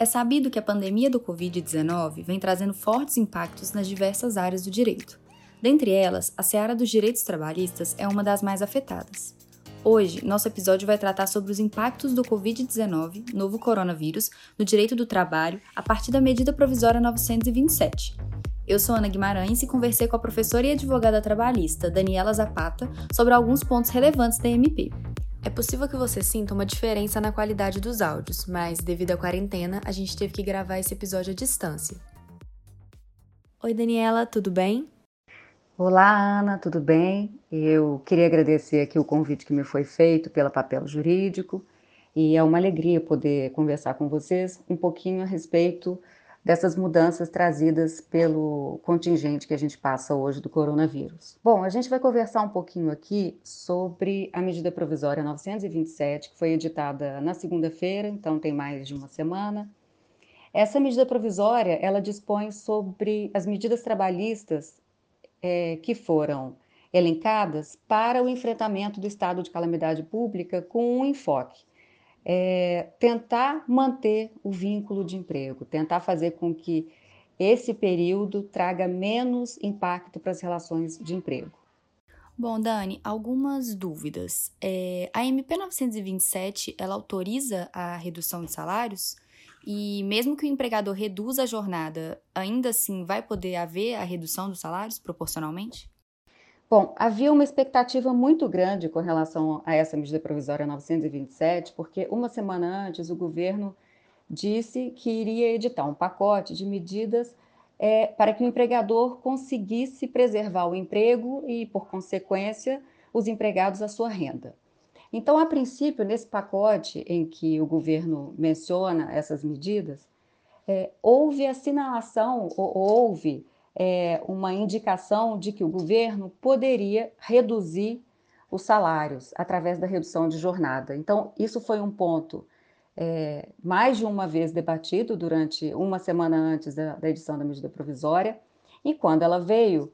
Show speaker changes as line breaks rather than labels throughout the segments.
É sabido que a pandemia do Covid-19 vem trazendo fortes impactos nas diversas áreas do direito. Dentre elas, a seara dos direitos trabalhistas é uma das mais afetadas. Hoje, nosso episódio vai tratar sobre os impactos do Covid-19, novo coronavírus, no direito do trabalho, a partir da medida provisória 927. Eu sou Ana Guimarães e conversei com a professora e advogada trabalhista Daniela Zapata sobre alguns pontos relevantes da MP. É possível que você sinta uma diferença na qualidade dos áudios, mas devido à quarentena, a gente teve que gravar esse episódio à distância. Oi, Daniela, tudo bem?
Olá, Ana, tudo bem? Eu queria agradecer aqui o convite que me foi feito pela Papel Jurídico e é uma alegria poder conversar com vocês um pouquinho a respeito dessas mudanças trazidas pelo contingente que a gente passa hoje do coronavírus. Bom, a gente vai conversar um pouquinho aqui sobre a medida provisória 927, que foi editada na segunda-feira, então tem mais de uma semana. Essa medida provisória, ela dispõe sobre as medidas trabalhistas é, que foram elencadas para o enfrentamento do estado de calamidade pública com um enfoque é, tentar manter o vínculo de emprego, tentar fazer com que esse período traga menos impacto para as relações de emprego.
Bom, Dani, algumas dúvidas. É, a MP 927, ela autoriza a redução de salários? E mesmo que o empregador reduza a jornada, ainda assim vai poder haver a redução dos salários proporcionalmente?
Bom, havia uma expectativa muito grande com relação a essa medida provisória 927, porque uma semana antes o governo disse que iria editar um pacote de medidas é, para que o empregador conseguisse preservar o emprego e, por consequência, os empregados a sua renda. Então, a princípio, nesse pacote em que o governo menciona essas medidas, é, houve assinalação, ou, houve é, uma indicação de que o governo poderia reduzir os salários através da redução de jornada. Então, isso foi um ponto é, mais de uma vez debatido durante uma semana antes da, da edição da medida provisória, e quando ela veio,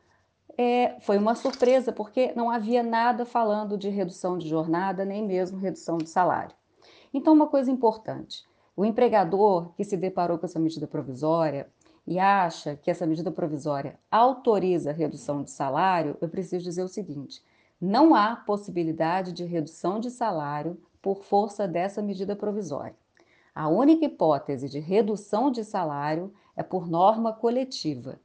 é, foi uma surpresa, porque não havia nada falando de redução de jornada, nem mesmo redução de salário. Então, uma coisa importante: o empregador que se deparou com essa medida provisória, e acha que essa medida provisória autoriza a redução de salário, eu preciso dizer o seguinte: não há possibilidade de redução de salário por força dessa medida provisória. A única hipótese de redução de salário é por norma coletiva.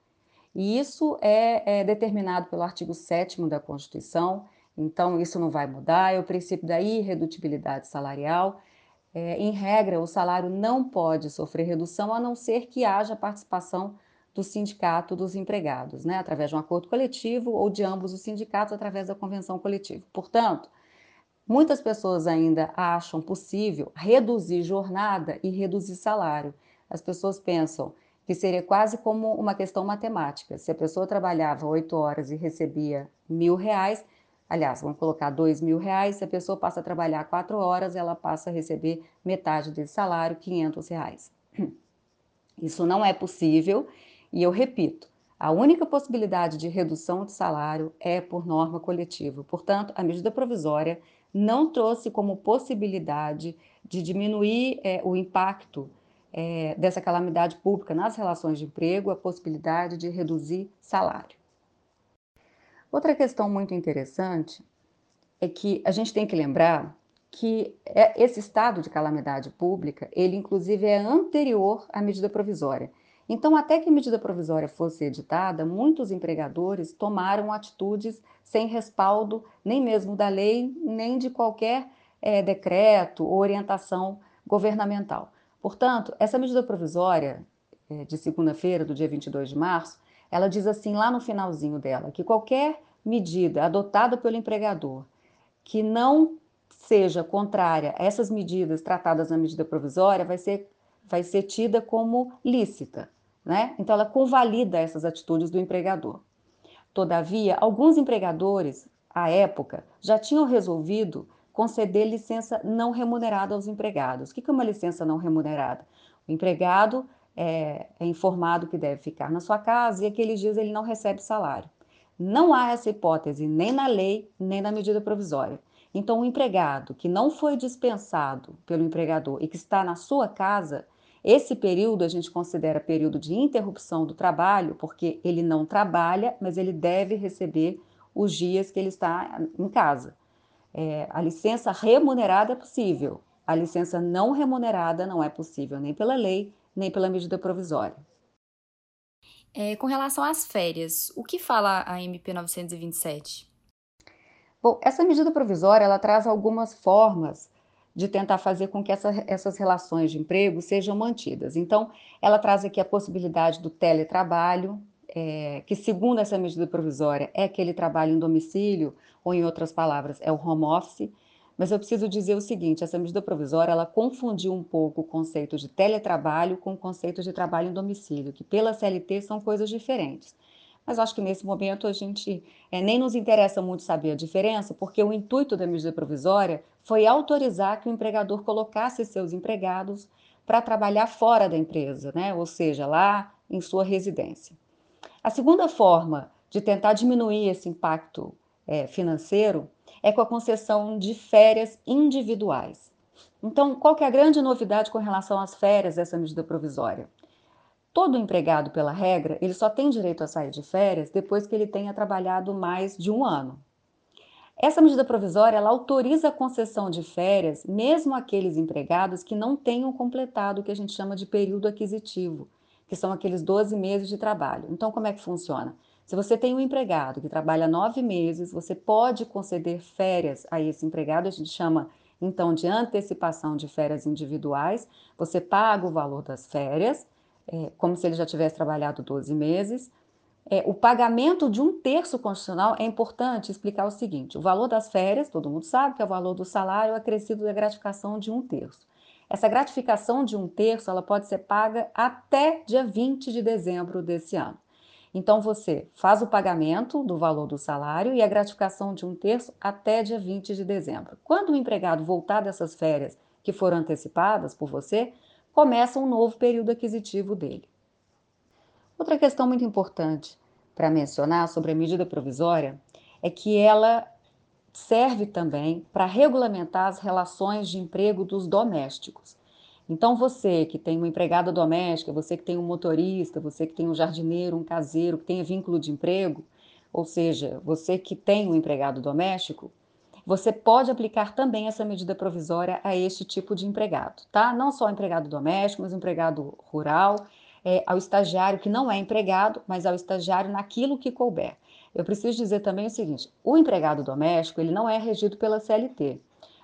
E isso é, é determinado pelo artigo 7 da Constituição, então isso não vai mudar, é o princípio da irredutibilidade salarial é, em regra, o salário não pode sofrer redução a não ser que haja participação do sindicato dos empregados, né, através de um acordo coletivo ou de ambos os sindicatos através da convenção coletiva. Portanto, muitas pessoas ainda acham possível reduzir jornada e reduzir salário. As pessoas pensam que seria quase como uma questão matemática. Se a pessoa trabalhava oito horas e recebia mil reais, Aliás, vamos colocar dois mil reais, se a pessoa passa a trabalhar quatro horas, ela passa a receber metade desse salário, 500 reais. Isso não é possível e eu repito, a única possibilidade de redução de salário é por norma coletiva. Portanto, a medida provisória não trouxe como possibilidade de diminuir é, o impacto é, dessa calamidade pública nas relações de emprego, a possibilidade de reduzir salário. Outra questão muito interessante é que a gente tem que lembrar que é, esse estado de calamidade pública, ele inclusive é anterior à medida provisória. Então, até que a medida provisória fosse editada, muitos empregadores tomaram atitudes sem respaldo nem mesmo da lei, nem de qualquer é, decreto ou orientação governamental. Portanto, essa medida provisória é, de segunda-feira, do dia 22 de março, ela diz assim lá no finalzinho dela que qualquer medida adotada pelo empregador que não seja contrária a essas medidas tratadas na medida provisória vai ser, vai ser tida como lícita, né? Então ela convalida essas atitudes do empregador. Todavia, alguns empregadores, à época, já tinham resolvido conceder licença não remunerada aos empregados. O que é uma licença não remunerada? O empregado é, é informado que deve ficar na sua casa e aqueles dias ele não recebe salário. Não há essa hipótese nem na lei, nem na medida provisória. Então, o empregado que não foi dispensado pelo empregador e que está na sua casa, Esse período a gente considera período de interrupção do trabalho, porque ele não trabalha, mas ele deve receber os dias que ele está em casa. É, a licença remunerada é possível, a licença não remunerada não é possível, nem pela lei, nem pela medida provisória.
É, com relação às férias, o que fala a MP 927?
Bom, essa medida provisória ela traz algumas formas de tentar fazer com que essa, essas relações de emprego sejam mantidas. Então, ela traz aqui a possibilidade do teletrabalho, é, que, segundo essa medida provisória, é aquele trabalho em domicílio, ou em outras palavras, é o home office. Mas eu preciso dizer o seguinte: essa medida provisória ela confundiu um pouco o conceito de teletrabalho com o conceito de trabalho em domicílio, que pela CLT são coisas diferentes mas acho que nesse momento a gente é, nem nos interessa muito saber a diferença, porque o intuito da medida provisória foi autorizar que o empregador colocasse seus empregados para trabalhar fora da empresa, né? ou seja, lá em sua residência. A segunda forma de tentar diminuir esse impacto é, financeiro é com a concessão de férias individuais. Então, qual é a grande novidade com relação às férias dessa medida provisória? Todo empregado, pela regra, ele só tem direito a sair de férias depois que ele tenha trabalhado mais de um ano. Essa medida provisória ela autoriza a concessão de férias, mesmo aqueles empregados que não tenham completado o que a gente chama de período aquisitivo, que são aqueles 12 meses de trabalho. Então, como é que funciona? Se você tem um empregado que trabalha nove meses, você pode conceder férias a esse empregado, a gente chama então de antecipação de férias individuais. Você paga o valor das férias é, como se ele já tivesse trabalhado 12 meses. É, o pagamento de um terço constitucional é importante explicar o seguinte: o valor das férias, todo mundo sabe que é o valor do salário acrescido da gratificação de um terço. Essa gratificação de um terço ela pode ser paga até dia 20 de dezembro desse ano. Então você faz o pagamento do valor do salário e a gratificação de um terço até dia 20 de dezembro. Quando o empregado voltar dessas férias que foram antecipadas por você, começa um novo período aquisitivo dele. Outra questão muito importante para mencionar sobre a medida provisória é que ela serve também para regulamentar as relações de emprego dos domésticos. Então, você que tem uma empregada doméstica, você que tem um motorista, você que tem um jardineiro, um caseiro, que tenha vínculo de emprego, ou seja, você que tem um empregado doméstico, você pode aplicar também essa medida provisória a este tipo de empregado, tá? Não só empregado doméstico, mas empregado rural, é, ao estagiário que não é empregado, mas ao estagiário naquilo que couber. Eu preciso dizer também o seguinte: o empregado doméstico ele não é regido pela CLT.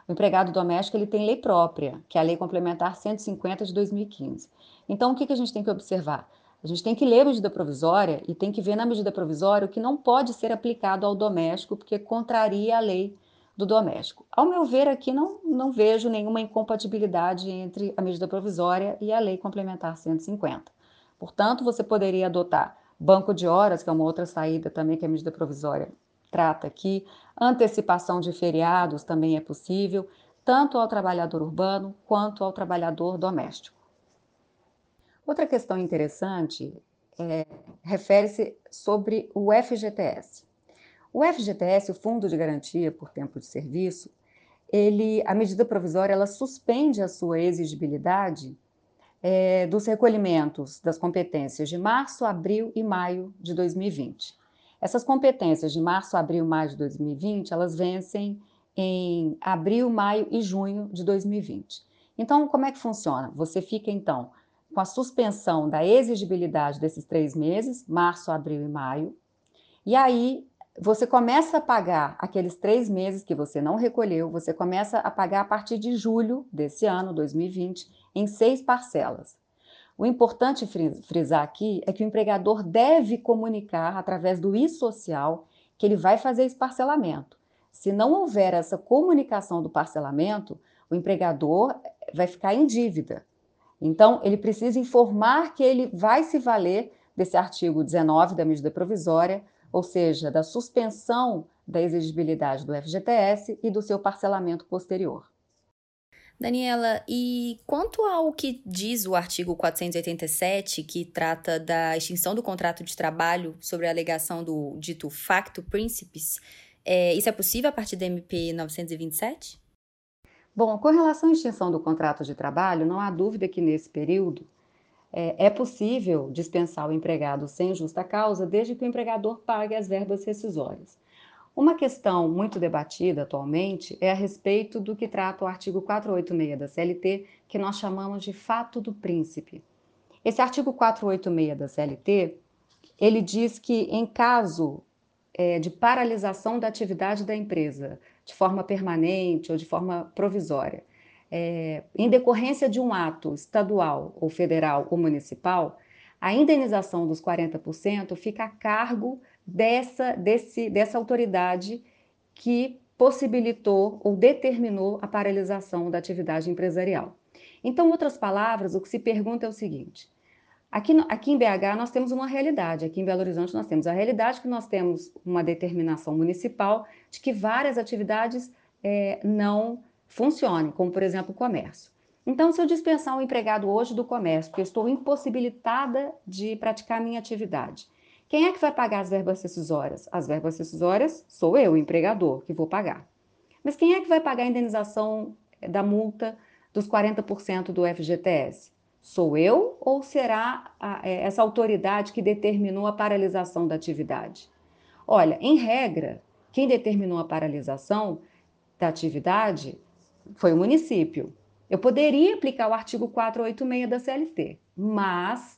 O empregado doméstico ele tem lei própria, que é a Lei Complementar 150 de 2015. Então, o que, que a gente tem que observar? A gente tem que ler a medida provisória e tem que ver na medida provisória o que não pode ser aplicado ao doméstico, porque contraria a lei do doméstico. Ao meu ver, aqui não, não vejo nenhuma incompatibilidade entre a medida provisória e a Lei Complementar 150. Portanto, você poderia adotar banco de horas, que é uma outra saída também que a medida provisória trata aqui, antecipação de feriados também é possível, tanto ao trabalhador urbano quanto ao trabalhador doméstico. Outra questão interessante é, refere-se sobre o FGTS. O FGTS, o Fundo de Garantia por Tempo de Serviço, ele, a medida provisória ela suspende a sua exigibilidade é, dos recolhimentos das competências de março, abril e maio de 2020. Essas competências de março, abril maio de 2020, elas vencem em abril, maio e junho de 2020. Então, como é que funciona? Você fica, então, com a suspensão da exigibilidade desses três meses, março, abril e maio, e aí você começa a pagar aqueles três meses que você não recolheu, você começa a pagar a partir de julho desse ano, 2020, em seis parcelas. O importante frisar aqui é que o empregador deve comunicar através do e-social que ele vai fazer esse parcelamento. Se não houver essa comunicação do parcelamento, o empregador vai ficar em dívida. Então, ele precisa informar que ele vai se valer desse artigo 19 da medida provisória ou seja, da suspensão da exigibilidade do FGTS e do seu parcelamento posterior.
Daniela, e quanto ao que diz o artigo 487, que trata da extinção do contrato de trabalho sobre a alegação do dito facto principis, é, isso é possível a partir da MP 927?
Bom, com relação à extinção do contrato de trabalho, não há dúvida que nesse período é, é possível dispensar o empregado sem justa causa, desde que o empregador pague as verbas rescisórias. Uma questão muito debatida atualmente é a respeito do que trata o artigo 486 da CLT, que nós chamamos de fato do príncipe. Esse artigo 486 da CLT, ele diz que em caso é, de paralisação da atividade da empresa, de forma permanente ou de forma provisória, é, em decorrência de um ato estadual ou federal ou municipal, a indenização dos 40% fica a cargo dessa, desse, dessa autoridade que possibilitou ou determinou a paralisação da atividade empresarial. Então, outras palavras, o que se pergunta é o seguinte: aqui, aqui em BH nós temos uma realidade, aqui em Belo Horizonte nós temos a realidade que nós temos uma determinação municipal de que várias atividades é, não funcionem, como por exemplo o comércio. Então, se eu dispensar um empregado hoje do comércio, porque eu estou impossibilitada de praticar minha atividade, quem é que vai pagar as verbas rescisórias? As verbas rescisórias sou eu, o empregador, que vou pagar. Mas quem é que vai pagar a indenização eh, da multa dos 40% do FGTS? Sou eu ou será a, é, essa autoridade que determinou a paralisação da atividade? Olha, em regra, quem determinou a paralisação da atividade foi o município. Eu poderia aplicar o artigo 486 da CLT, mas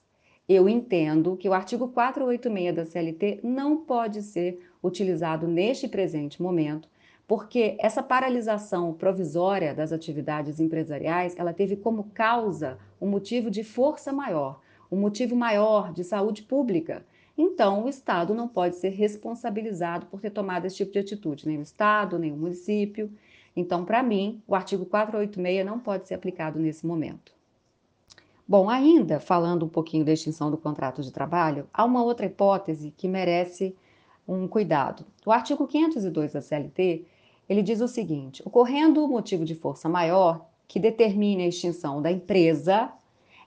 eu entendo que o artigo 486 da CLT não pode ser utilizado neste presente momento, porque essa paralisação provisória das atividades empresariais, ela teve como causa um motivo de força maior, um motivo maior de saúde pública. Então, o Estado não pode ser responsabilizado por ter tomado esse tipo de atitude, nem o Estado, nem o município. Então, para mim, o artigo 486 não pode ser aplicado nesse momento. Bom, ainda falando um pouquinho da extinção do contrato de trabalho, há uma outra hipótese que merece um cuidado. O artigo 502 da CLT, ele diz o seguinte: ocorrendo o motivo de força maior que determine a extinção da empresa,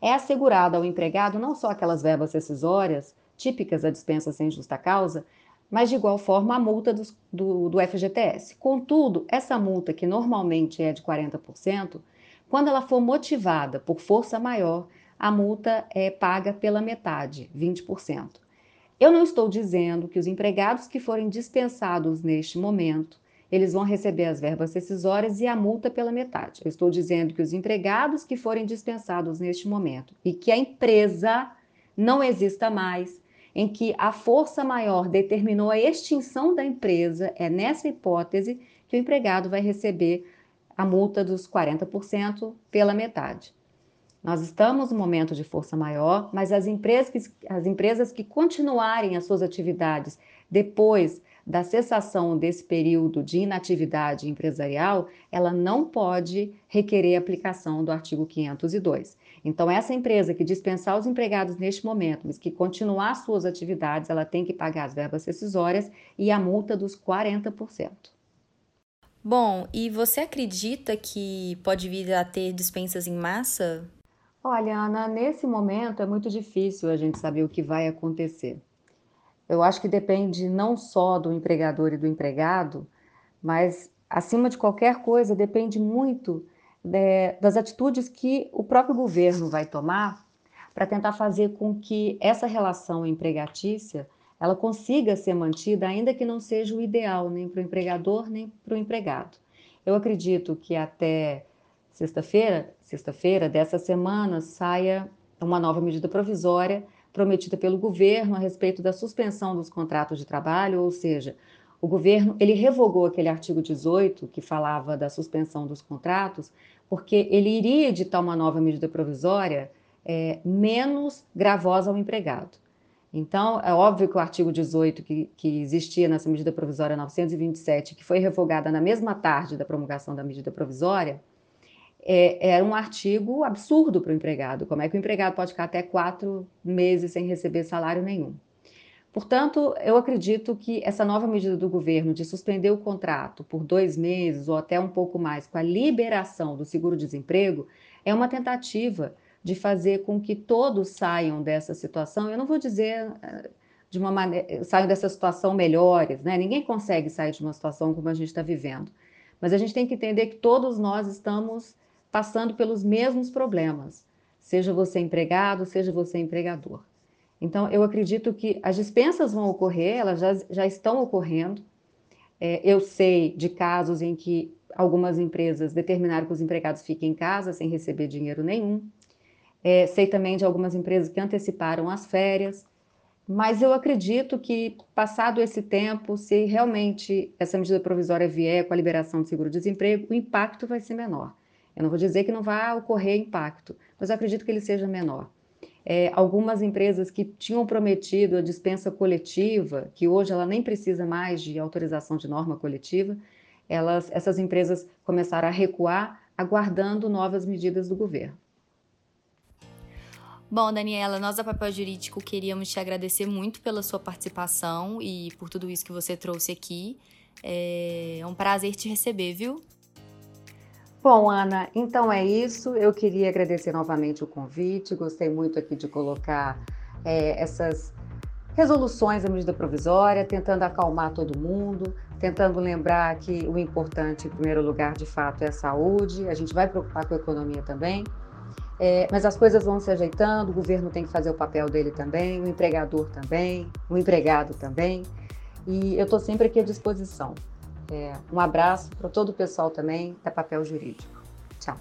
é assegurada ao empregado não só aquelas verbas rescisórias típicas da dispensa sem justa causa, mas de igual forma a multa do, do, do FGTS. Contudo, essa multa, que normalmente é de 40%, quando ela for motivada por força maior, a multa é paga pela metade, 20%. Eu não estou dizendo que os empregados que forem dispensados neste momento, eles vão receber as verbas decisórias e a multa pela metade. Eu estou dizendo que os empregados que forem dispensados neste momento e que a empresa não exista mais, em que a força maior determinou a extinção da empresa, é nessa hipótese que o empregado vai receber a multa dos 40% pela metade. Nós estamos no momento de força maior, mas as empresas, que, as empresas que continuarem as suas atividades depois da cessação desse período de inatividade empresarial, ela não pode requerer aplicação do artigo 502. Então, essa empresa que dispensar os empregados neste momento, mas que continuar suas atividades, ela tem que pagar as verbas rescisórias e a multa dos 40%.
Bom, e você acredita que pode vir a ter dispensas em massa?
Olha, Ana, nesse momento é muito difícil a gente saber o que vai acontecer. Eu acho que depende não só do empregador e do empregado, mas, acima de qualquer coisa, depende muito de, das atitudes que o próprio governo vai tomar para tentar fazer com que essa relação empregatícia ela consiga ser mantida, ainda que não seja o ideal nem para o empregador nem para o empregado. Eu acredito que até sexta-feira, sexta-feira dessa semana, saia uma nova medida provisória prometida pelo governo a respeito da suspensão dos contratos de trabalho, ou seja, o governo ele revogou aquele artigo 18 que falava da suspensão dos contratos, porque ele iria editar uma nova medida provisória é, menos gravosa ao empregado. Então, é óbvio que o artigo 18, que, que existia nessa medida provisória 927, que foi revogada na mesma tarde da promulgação da medida provisória, é, era um artigo absurdo para o empregado. Como é que o empregado pode ficar até quatro meses sem receber salário nenhum? Portanto, eu acredito que essa nova medida do governo de suspender o contrato por dois meses ou até um pouco mais com a liberação do seguro-desemprego é uma tentativa de fazer com que todos saiam dessa situação. Eu não vou dizer eh, de uma maneira, saiam dessa situação melhores, né? Ninguém consegue sair de uma situação como a gente está vivendo. Mas a gente tem que entender que todos nós estamos passando pelos mesmos problemas, seja você empregado, seja você empregador. Então, eu acredito que as dispensas vão ocorrer, elas já, já estão ocorrendo. É, eu sei de casos em que algumas empresas determinaram que os empregados fiquem em casa sem receber dinheiro nenhum. É, sei também de algumas empresas que anteciparam as férias. Mas eu acredito que, passado esse tempo, se realmente essa medida provisória vier com a liberação do seguro-desemprego, o impacto vai ser menor. Eu não vou dizer que não vai ocorrer impacto, mas eu acredito que ele seja menor. É, algumas empresas que tinham prometido a dispensa coletiva, que hoje ela nem precisa mais de autorização de norma coletiva, elas, essas empresas começaram a recuar, aguardando novas medidas do governo.
Bom, Daniela, nós da Papel Jurídico queríamos te agradecer muito pela sua participação e por tudo isso que você trouxe aqui. É um prazer te receber, viu?
Bom, Ana, então é isso. Eu queria agradecer novamente o convite. Gostei muito aqui de colocar é, essas resoluções da medida provisória, tentando acalmar todo mundo, tentando lembrar que o importante, em primeiro lugar, de fato, é a saúde. A gente vai preocupar com a economia também. É, mas as coisas vão se ajeitando, o governo tem que fazer o papel dele também, o empregador também, o empregado também. E eu estou sempre aqui à disposição. É, um abraço para todo o pessoal também da Papel Jurídico. Tchau.